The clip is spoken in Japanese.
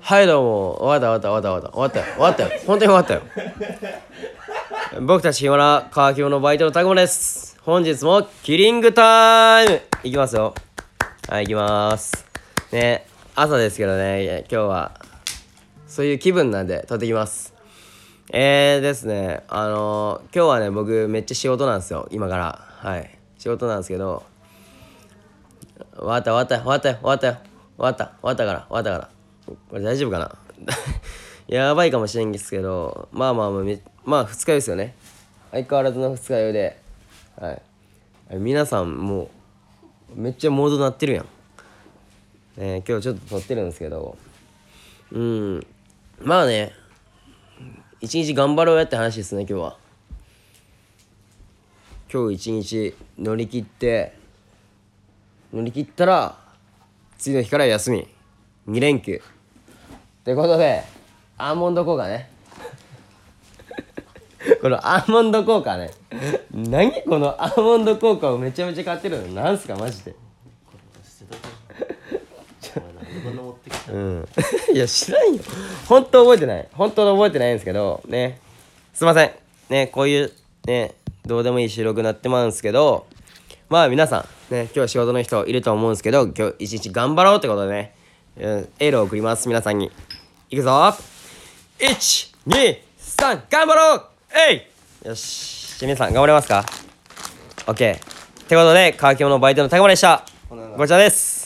はいどうも。終わった終わった終わった終わった。終わったよ。終わったよ。本当に終わったよ。僕たちヒマラ乾き物バイトのタグモです。本日もキリングタイム。いきますよ。はいいきます。ね朝ですけどね。今日はそういう気分なんで撮ってきます。えーですね。あのー、今日はね僕めっちゃ仕事なんですよ。今から。はい。仕事なんですけど。終わった終わった終わったよ。終わったよ。終わった。終わったから。終わったから。これ大丈夫かな？やばいかもしれんですけど。まあまあまあまあ二日酔いですよね。相変わらずの二日酔いで。はい。皆さんもうめっちゃモードなってるやん、えー、今日ちょっと撮ってるんですけど。うん。まあね。一日頑張ろうやって話ですね今日は。今日一日乗り切って乗り切ったら次の日から休み。2連休。ということでアーモンド効果ね。このアーモンド効果ね。何？このアーモンド効果をめちゃめちゃ買ってるの？なんすか？マジで。うん。いや知らんよ。本当覚えてない。本当覚えてないんですけど。ね。すいません。ねこういうねどうでもいい収録になってまうんですけどまあ皆さんね今日仕事の人いると思うんですけど今日一日頑張ろうってことでねエールを送ります皆さんに。いくぞ。123頑張ろう!えい!よしじゃ皆さん頑張れますか ?OK ってことで乾き物バイトの高森でした。こちらです。